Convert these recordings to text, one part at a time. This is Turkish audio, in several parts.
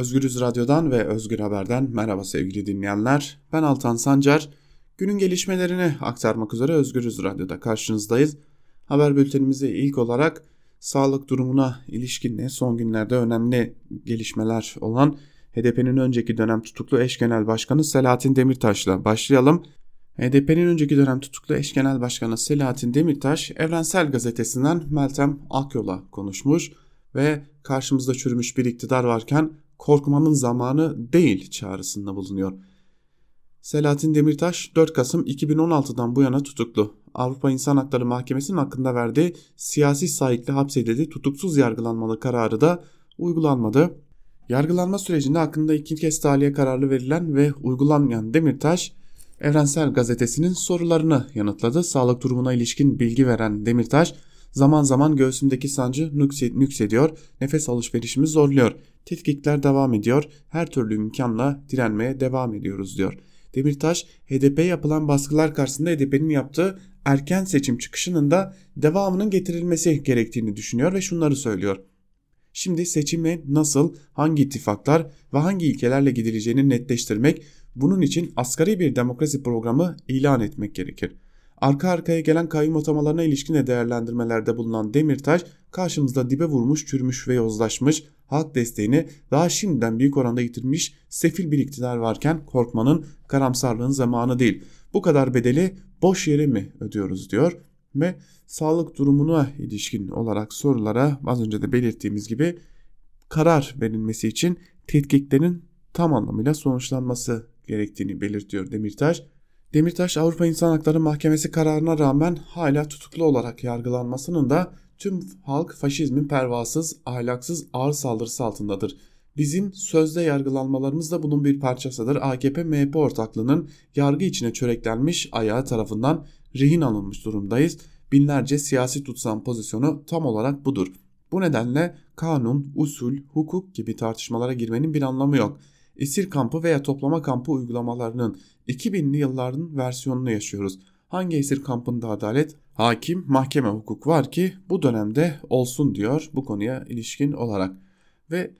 Özgürüz Radyo'dan ve Özgür Haber'den merhaba sevgili dinleyenler. Ben Altan Sancar. Günün gelişmelerini aktarmak üzere Özgürüz Radyo'da karşınızdayız. Haber bültenimizi ilk olarak sağlık durumuna ilişkin son günlerde önemli gelişmeler olan HDP'nin önceki dönem tutuklu eş genel başkanı Selahattin Demirtaş'la başlayalım. HDP'nin önceki dönem tutuklu eş genel başkanı Selahattin Demirtaş Evrensel Gazetesi'nden Meltem Akyol'a konuşmuş ve karşımızda çürümüş bir iktidar varken korkmanın zamanı değil çağrısında bulunuyor. Selahattin Demirtaş 4 Kasım 2016'dan bu yana tutuklu. Avrupa İnsan Hakları Mahkemesi'nin hakkında verdiği siyasi sahikle hapsedildi tutuksuz yargılanmalı kararı da uygulanmadı. Yargılanma sürecinde hakkında iki kez tahliye kararı verilen ve uygulanmayan Demirtaş, Evrensel Gazetesi'nin sorularını yanıtladı. Sağlık durumuna ilişkin bilgi veren Demirtaş, zaman zaman göğsümdeki sancı nüksediyor, nefes alışverişimi zorluyor. Tetkikler devam ediyor, her türlü imkanla direnmeye devam ediyoruz diyor. Demirtaş, HDP yapılan baskılar karşısında HDP'nin yaptığı erken seçim çıkışının da devamının getirilmesi gerektiğini düşünüyor ve şunları söylüyor. Şimdi seçime nasıl, hangi ittifaklar ve hangi ilkelerle gidileceğini netleştirmek, bunun için asgari bir demokrasi programı ilan etmek gerekir. Arka arkaya gelen kayyum atamalarına ilişkin de değerlendirmelerde bulunan Demirtaş, karşımızda dibe vurmuş, çürümüş ve yozlaşmış, halk desteğini daha şimdiden büyük oranda yitirmiş sefil bir iktidar varken korkmanın, karamsarlığın zamanı değil. Bu kadar bedeli boş yere mi ödüyoruz diyor ve sağlık durumuna ilişkin olarak sorulara az önce de belirttiğimiz gibi karar verilmesi için tetkiklerin tam anlamıyla sonuçlanması gerektiğini belirtiyor Demirtaş. Demirtaş Avrupa İnsan Hakları Mahkemesi kararına rağmen hala tutuklu olarak yargılanmasının da tüm halk faşizmin pervasız, ahlaksız ağır saldırısı altındadır. Bizim sözde yargılanmalarımız da bunun bir parçasıdır. AKP-MHP ortaklığının yargı içine çöreklenmiş ayağı tarafından rehin alınmış durumdayız. Binlerce siyasi tutsam pozisyonu tam olarak budur. Bu nedenle kanun, usul, hukuk gibi tartışmalara girmenin bir anlamı yok. Esir kampı veya toplama kampı uygulamalarının 2000'li yılların versiyonunu yaşıyoruz. Hangi esir kampında adalet, hakim, mahkeme hukuk var ki bu dönemde olsun diyor bu konuya ilişkin olarak. Ve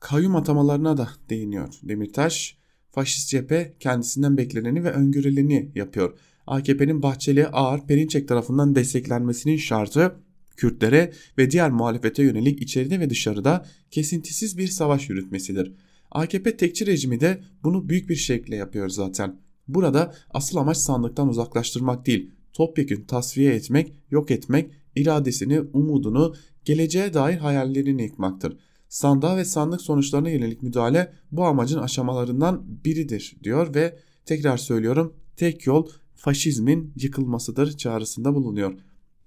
kayyum atamalarına da değiniyor Demirtaş. Faşist cephe kendisinden bekleneni ve öngörüleni yapıyor. AKP'nin Bahçeli, Ağar, Perinçek tarafından desteklenmesinin şartı Kürtlere ve diğer muhalefete yönelik içeride ve dışarıda kesintisiz bir savaş yürütmesidir. AKP tekçi rejimi de bunu büyük bir şekilde yapıyor zaten. Burada asıl amaç sandıktan uzaklaştırmak değil, topyekün tasfiye etmek, yok etmek, iradesini, umudunu, geleceğe dair hayallerini yıkmaktır. Sandığa ve sandık sonuçlarına yönelik müdahale bu amacın aşamalarından biridir diyor ve tekrar söylüyorum tek yol faşizmin yıkılmasıdır çağrısında bulunuyor.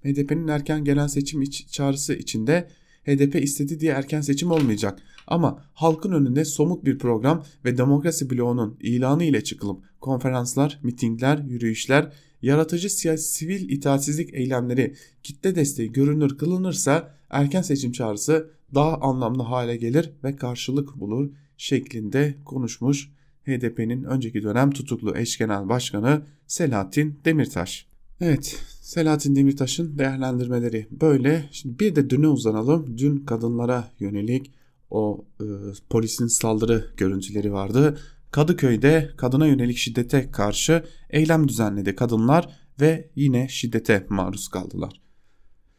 HDP'nin erken gelen seçim iç çağrısı içinde HDP istedi diye erken seçim olmayacak. Ama halkın önünde somut bir program ve demokrasi bloğunun ilanı ile çıkılıp konferanslar, mitingler, yürüyüşler, yaratıcı siyasi sivil itaatsizlik eylemleri kitle desteği görünür kılınırsa erken seçim çağrısı daha anlamlı hale gelir ve karşılık bulur şeklinde konuşmuş HDP'nin önceki dönem tutuklu eş genel başkanı Selahattin Demirtaş. Evet Selahattin Demirtaş'ın değerlendirmeleri böyle. Şimdi bir de düne uzanalım. Dün kadınlara yönelik o e, polisin saldırı görüntüleri vardı. Kadıköy'de kadına yönelik şiddete karşı eylem düzenledi kadınlar ve yine şiddete maruz kaldılar.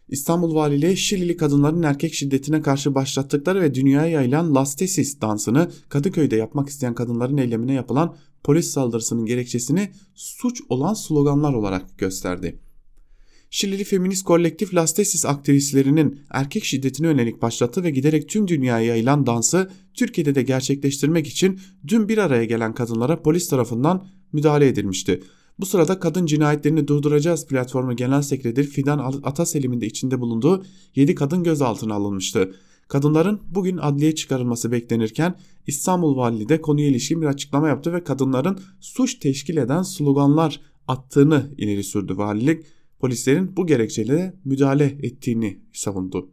İstanbul Valiliği Şilili kadınların erkek şiddetine karşı başlattıkları ve dünyaya yayılan Lastesis dansını Kadıköy'de yapmak isteyen kadınların eylemine yapılan polis saldırısının gerekçesini suç olan sloganlar olarak gösterdi. Şilili feminist kolektif Lastesis aktivistlerinin erkek şiddetine yönelik başlattığı ve giderek tüm dünyaya yayılan dansı Türkiye'de de gerçekleştirmek için dün bir araya gelen kadınlara polis tarafından müdahale edilmişti. Bu sırada kadın cinayetlerini durduracağız platformu genel sekreteri Fidan Ataselim'in de içinde bulunduğu 7 kadın gözaltına alınmıştı. Kadınların bugün adliye çıkarılması beklenirken İstanbul Valiliği de konuya ilişkin bir açıklama yaptı ve kadınların suç teşkil eden sloganlar attığını ileri sürdü valilik. Polislerin bu gerekçeyle müdahale ettiğini savundu.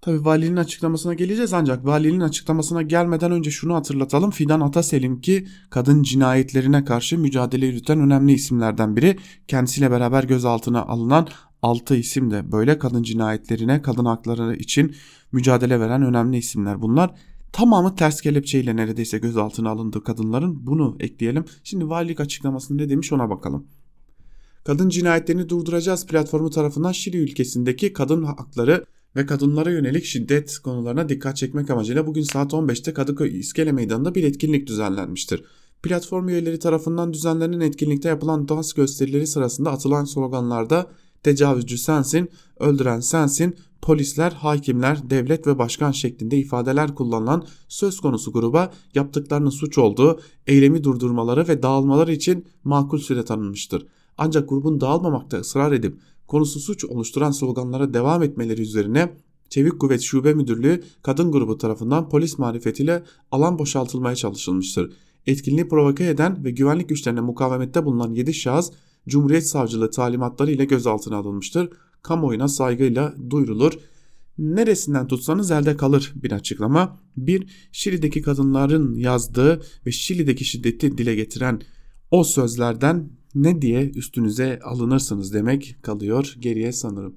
Tabi valinin açıklamasına geleceğiz ancak valinin açıklamasına gelmeden önce şunu hatırlatalım. Fidan Ataselim ki kadın cinayetlerine karşı mücadele yürüten önemli isimlerden biri. Kendisiyle beraber gözaltına alınan 6 isim de böyle kadın cinayetlerine, kadın hakları için mücadele veren önemli isimler bunlar. Tamamı ters kelepçeyle neredeyse gözaltına alındı kadınların. Bunu ekleyelim. Şimdi valilik açıklamasında ne demiş ona bakalım. Kadın cinayetlerini durduracağız platformu tarafından Şili ülkesindeki kadın hakları ve kadınlara yönelik şiddet konularına dikkat çekmek amacıyla bugün saat 15'te Kadıköy İskele Meydanı'nda bir etkinlik düzenlenmiştir. Platform üyeleri tarafından düzenlenen etkinlikte yapılan dans gösterileri sırasında atılan sloganlarda tecavüzcü sensin, öldüren sensin, polisler, hakimler, devlet ve başkan şeklinde ifadeler kullanılan söz konusu gruba yaptıklarının suç olduğu, eylemi durdurmaları ve dağılmaları için makul süre tanınmıştır. Ancak grubun dağılmamakta ısrar edip konusu suç oluşturan sloganlara devam etmeleri üzerine Çevik Kuvvet Şube Müdürlüğü kadın grubu tarafından polis marifetiyle alan boşaltılmaya çalışılmıştır. Etkinliği provoke eden ve güvenlik güçlerine mukavemette bulunan 7 şahıs Cumhuriyet Savcılığı talimatları ile gözaltına alınmıştır. Kamuoyuna saygıyla duyurulur. Neresinden tutsanız elde kalır bir açıklama. Bir, Şili'deki kadınların yazdığı ve Şili'deki şiddeti dile getiren o sözlerden ne diye üstünüze alınırsınız demek kalıyor geriye sanırım.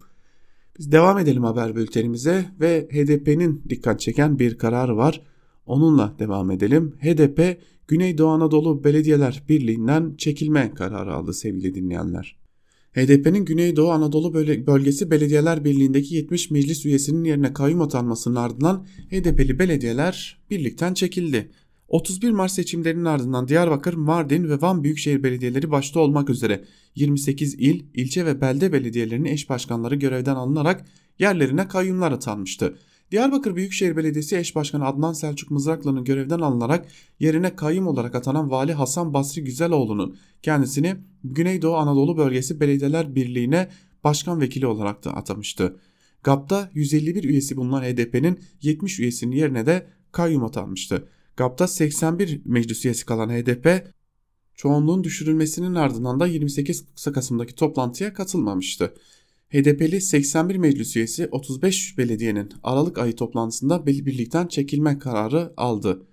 Biz devam edelim haber bültenimize ve HDP'nin dikkat çeken bir kararı var. Onunla devam edelim. HDP Güneydoğu Anadolu Belediyeler Birliği'nden çekilme kararı aldı sevgili dinleyenler. HDP'nin Güneydoğu Anadolu Bölgesi Belediyeler Birliği'ndeki 70 meclis üyesinin yerine kayyum atanmasının ardından HDP'li belediyeler birlikten çekildi. 31 Mart seçimlerinin ardından Diyarbakır, Mardin ve Van Büyükşehir Belediyeleri başta olmak üzere 28 il, ilçe ve belde belediyelerinin eş başkanları görevden alınarak yerlerine kayyumlar atanmıştı. Diyarbakır Büyükşehir Belediyesi eş başkanı Adnan Selçuk Mızraklı'nın görevden alınarak yerine kayyum olarak atanan Vali Hasan Basri Güzeloğlu'nun kendisini Güneydoğu Anadolu Bölgesi Belediyeler Birliği'ne başkan vekili olarak da atamıştı. GAP'ta 151 üyesi bulunan HDP'nin 70 üyesinin yerine de kayyum atanmıştı. GAP'ta 81 meclis üyesi kalan HDP çoğunluğun düşürülmesinin ardından da 28 Kasım'daki toplantıya katılmamıştı. HDP'li 81 meclis üyesi 35 belediyenin Aralık ayı toplantısında birlikten çekilme kararı aldı.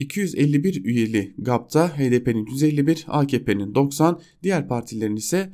251 üyeli GAP'ta HDP'nin 151, AKP'nin 90, diğer partilerin ise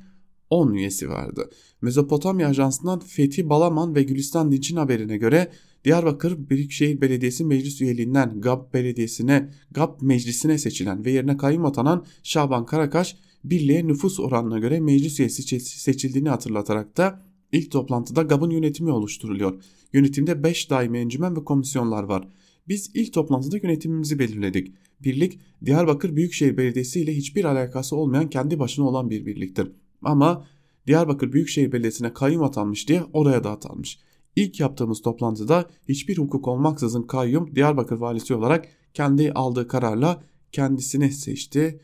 10 üyesi vardı. Mezopotamya Ajansı'ndan Fethi Balaman ve Gülistan Dinç'in haberine göre Diyarbakır Büyükşehir Belediyesi meclis üyeliğinden GAP Belediyesi'ne, GAP meclisine seçilen ve yerine kayyum atanan Şaban Karakaş birliğe nüfus oranına göre meclis üyesi seçildiğini hatırlatarak da ilk toplantıda GAP'ın yönetimi oluşturuluyor. Yönetimde 5 daimi encümen ve komisyonlar var. Biz ilk toplantıda yönetimimizi belirledik. Birlik Diyarbakır Büyükşehir Belediyesi ile hiçbir alakası olmayan kendi başına olan bir birliktir. Ama Diyarbakır Büyükşehir Belediyesi'ne kayyum atanmış diye oraya da atanmış. İlk yaptığımız toplantıda hiçbir hukuk olmaksızın kayyum Diyarbakır valisi olarak kendi aldığı kararla kendisini seçti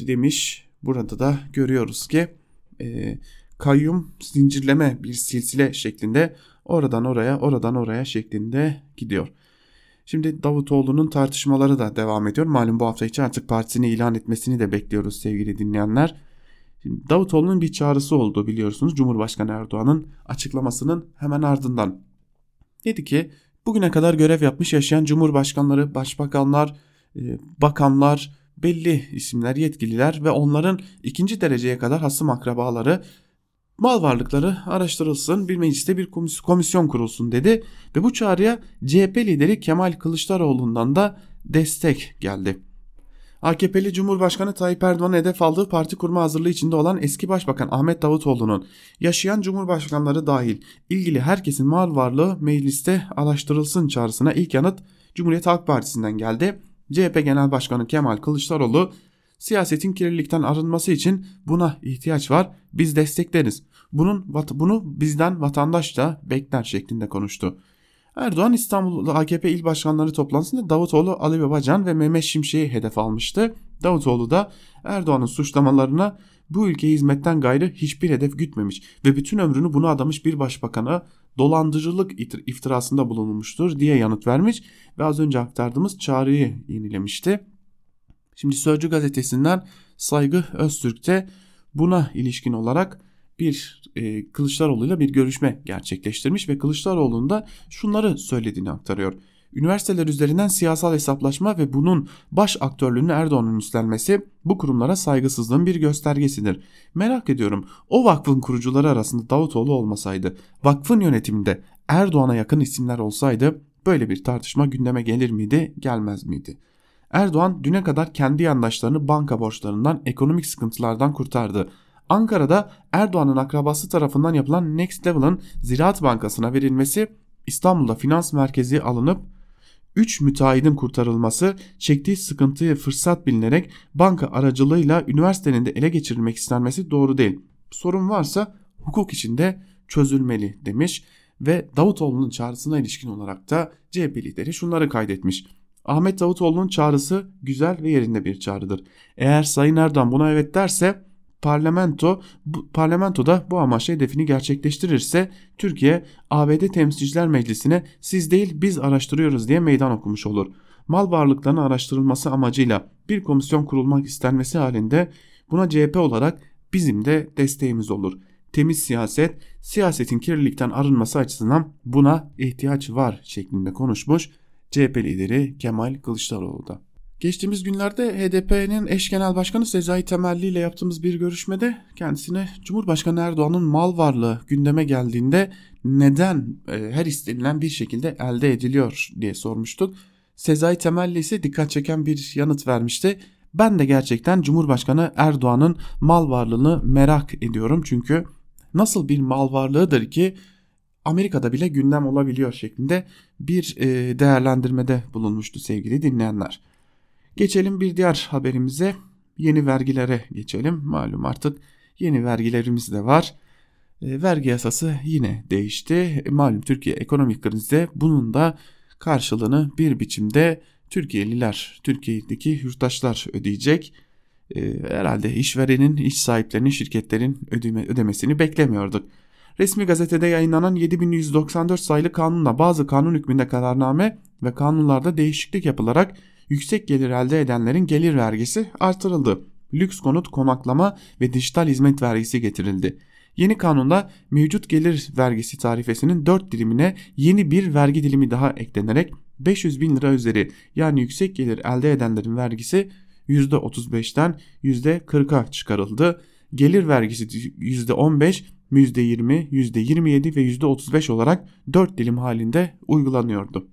demiş. Burada da görüyoruz ki e, kayyum zincirleme bir silsile şeklinde oradan oraya oradan oraya şeklinde gidiyor. Şimdi Davutoğlu'nun tartışmaları da devam ediyor. Malum bu hafta içi artık partisini ilan etmesini de bekliyoruz sevgili dinleyenler. Şimdi Davutoğlu'nun bir çağrısı oldu biliyorsunuz Cumhurbaşkanı Erdoğan'ın açıklamasının hemen ardından. Dedi ki bugüne kadar görev yapmış yaşayan cumhurbaşkanları, başbakanlar, e, bakanlar, belli isimler, yetkililer ve onların ikinci dereceye kadar hasım akrabaları mal varlıkları araştırılsın, bir mecliste bir komisyon kurulsun dedi ve bu çağrıya CHP lideri Kemal Kılıçdaroğlu'ndan da destek geldi. AKP'li Cumhurbaşkanı Tayyip Erdoğan'ın hedef aldığı parti kurma hazırlığı içinde olan eski Başbakan Ahmet Davutoğlu'nun yaşayan cumhurbaşkanları dahil ilgili herkesin mal varlığı mecliste araştırılsın çağrısına ilk yanıt Cumhuriyet Halk Partisi'nden geldi. CHP Genel Başkanı Kemal Kılıçdaroğlu siyasetin kirlilikten arınması için buna ihtiyaç var biz destekleriz. Bunun bunu bizden vatandaş da bekler şeklinde konuştu. Erdoğan İstanbul AKP il başkanları toplantısında Davutoğlu, Ali Babacan ve Mehmet Şimşek'i hedef almıştı. Davutoğlu da Erdoğan'ın suçlamalarına bu ülkeye hizmetten gayrı hiçbir hedef gütmemiş ve bütün ömrünü buna adamış bir başbakana dolandırıcılık iftirasında bulunmuştur diye yanıt vermiş ve az önce aktardığımız çağrıyı yenilemişti. Şimdi Sözcü gazetesinden Saygı Öztürk'te buna ilişkin olarak bir e, Kılıçdaroğlu ile bir görüşme gerçekleştirmiş ve Kılıçdaroğlu'nun da şunları söylediğini aktarıyor. Üniversiteler üzerinden siyasal hesaplaşma ve bunun baş aktörlüğünü Erdoğan'ın üstlenmesi bu kurumlara saygısızlığın bir göstergesidir. Merak ediyorum o vakfın kurucuları arasında Davutoğlu olmasaydı, vakfın yönetiminde Erdoğan'a yakın isimler olsaydı böyle bir tartışma gündeme gelir miydi, gelmez miydi? Erdoğan düne kadar kendi yandaşlarını banka borçlarından, ekonomik sıkıntılardan kurtardı. Ankara'da Erdoğan'ın akrabası tarafından yapılan Next Level'ın Ziraat Bankası'na verilmesi, İstanbul'da finans merkezi alınıp 3 müteahhidin kurtarılması, çektiği sıkıntıyı fırsat bilinerek banka aracılığıyla üniversitenin de ele geçirilmek istenmesi doğru değil. Sorun varsa hukuk içinde çözülmeli demiş ve Davutoğlu'nun çağrısına ilişkin olarak da CHP lideri şunları kaydetmiş. Ahmet Davutoğlu'nun çağrısı güzel ve yerinde bir çağrıdır. Eğer Sayın Erdoğan buna evet derse parlamento bu, parlamentoda bu amaçla hedefini gerçekleştirirse Türkiye ABD Temsilciler Meclisi'ne siz değil biz araştırıyoruz diye meydan okumuş olur. Mal varlıklarının araştırılması amacıyla bir komisyon kurulmak istenmesi halinde buna CHP olarak bizim de desteğimiz olur. Temiz siyaset, siyasetin kirlilikten arınması açısından buna ihtiyaç var şeklinde konuşmuş CHP lideri Kemal Kılıçdaroğlu da. Geçtiğimiz günlerde HDP'nin eş genel başkanı Sezai Temelli ile yaptığımız bir görüşmede kendisine Cumhurbaşkanı Erdoğan'ın mal varlığı gündeme geldiğinde neden e, her istenilen bir şekilde elde ediliyor diye sormuştuk. Sezai Temelli ise dikkat çeken bir yanıt vermişti. Ben de gerçekten Cumhurbaşkanı Erdoğan'ın mal varlığını merak ediyorum çünkü nasıl bir mal varlığıdır ki Amerika'da bile gündem olabiliyor şeklinde bir e, değerlendirmede bulunmuştu sevgili dinleyenler. Geçelim bir diğer haberimize. Yeni vergilere geçelim. Malum artık yeni vergilerimiz de var. E, vergi yasası yine değişti. E, malum Türkiye ekonomik krizde bunun da karşılığını bir biçimde Türkiye'liler, Türkiye'deki yurttaşlar ödeyecek. E, herhalde işverenin, iş sahiplerinin, şirketlerin ödeme, ödemesini beklemiyorduk. Resmi gazetede yayınlanan 7194 sayılı kanunla bazı kanun hükmünde kararname ve kanunlarda değişiklik yapılarak yüksek gelir elde edenlerin gelir vergisi artırıldı. Lüks konut, konaklama ve dijital hizmet vergisi getirildi. Yeni kanunda mevcut gelir vergisi tarifesinin 4 dilimine yeni bir vergi dilimi daha eklenerek 500 bin lira üzeri yani yüksek gelir elde edenlerin vergisi %35'ten %40'a çıkarıldı. Gelir vergisi %15, %20, %27 ve %35 olarak 4 dilim halinde uygulanıyordu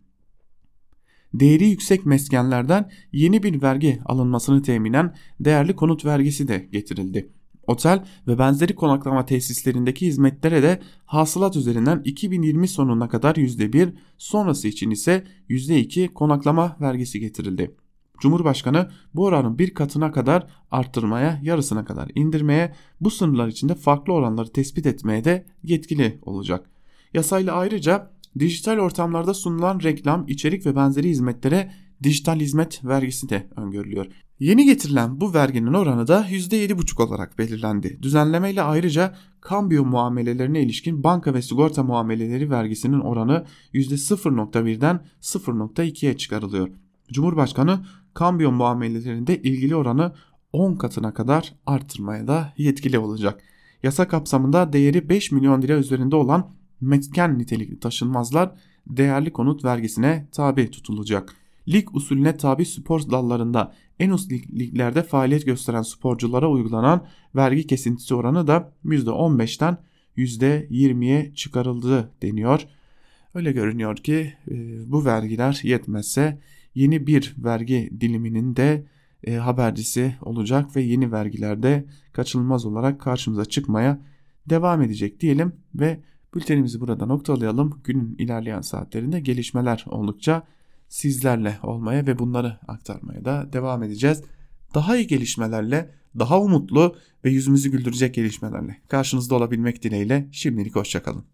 değeri yüksek meskenlerden yeni bir vergi alınmasını teminen değerli konut vergisi de getirildi. Otel ve benzeri konaklama tesislerindeki hizmetlere de hasılat üzerinden 2020 sonuna kadar %1, sonrası için ise %2 konaklama vergisi getirildi. Cumhurbaşkanı bu oranın bir katına kadar arttırmaya, yarısına kadar indirmeye, bu sınırlar içinde farklı oranları tespit etmeye de yetkili olacak. Yasayla ayrıca dijital ortamlarda sunulan reklam, içerik ve benzeri hizmetlere dijital hizmet vergisi de öngörülüyor. Yeni getirilen bu verginin oranı da %7,5 olarak belirlendi. Düzenleme ile ayrıca kambiyo muamelelerine ilişkin banka ve sigorta muameleleri vergisinin oranı %0.1'den 0.2'ye çıkarılıyor. Cumhurbaşkanı kambiyo muamelelerinde ilgili oranı 10 katına kadar arttırmaya da yetkili olacak. Yasa kapsamında değeri 5 milyon lira üzerinde olan mesken nitelikli taşınmazlar değerli konut vergisine tabi tutulacak. Lig usulüne tabi spor dallarında en üst liglerde faaliyet gösteren sporculara uygulanan vergi kesintisi oranı da %15'ten %20'ye çıkarıldı deniyor. Öyle görünüyor ki e, bu vergiler yetmezse yeni bir vergi diliminin de e, habercisi olacak ve yeni vergilerde kaçınılmaz olarak karşımıza çıkmaya devam edecek diyelim ve Bültenimizi burada noktalayalım. Günün ilerleyen saatlerinde gelişmeler oldukça sizlerle olmaya ve bunları aktarmaya da devam edeceğiz. Daha iyi gelişmelerle, daha umutlu ve yüzümüzü güldürecek gelişmelerle karşınızda olabilmek dileğiyle şimdilik hoşçakalın.